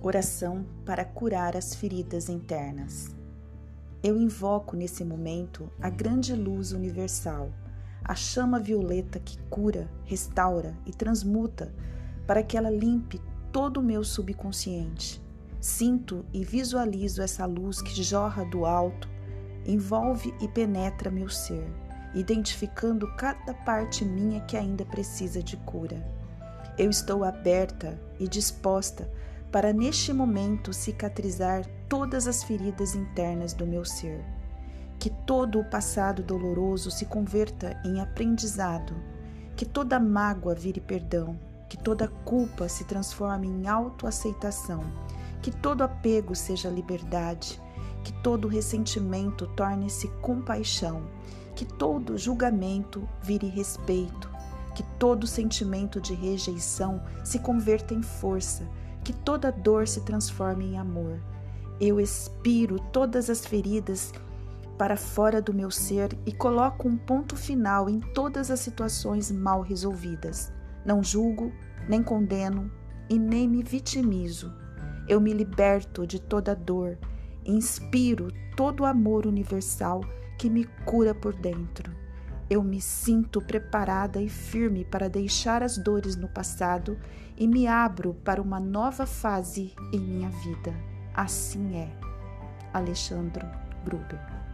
Oração para curar as feridas internas. Eu invoco nesse momento a grande luz universal, a chama violeta que cura, restaura e transmuta, para que ela limpe todo o meu subconsciente. Sinto e visualizo essa luz que jorra do alto, envolve e penetra meu ser, identificando cada parte minha que ainda precisa de cura. Eu estou aberta e disposta para neste momento cicatrizar todas as feridas internas do meu ser. Que todo o passado doloroso se converta em aprendizado, que toda mágoa vire perdão, que toda culpa se transforme em autoaceitação, que todo apego seja liberdade, que todo ressentimento torne-se compaixão, que todo julgamento vire respeito, que todo sentimento de rejeição se converta em força que toda dor se transforme em amor. Eu expiro todas as feridas para fora do meu ser e coloco um ponto final em todas as situações mal resolvidas. Não julgo, nem condeno e nem me vitimizo. Eu me liberto de toda dor, inspiro todo o amor universal que me cura por dentro. Eu me sinto preparada e firme para deixar as dores no passado e me abro para uma nova fase em minha vida. Assim é. Alexandre Gruber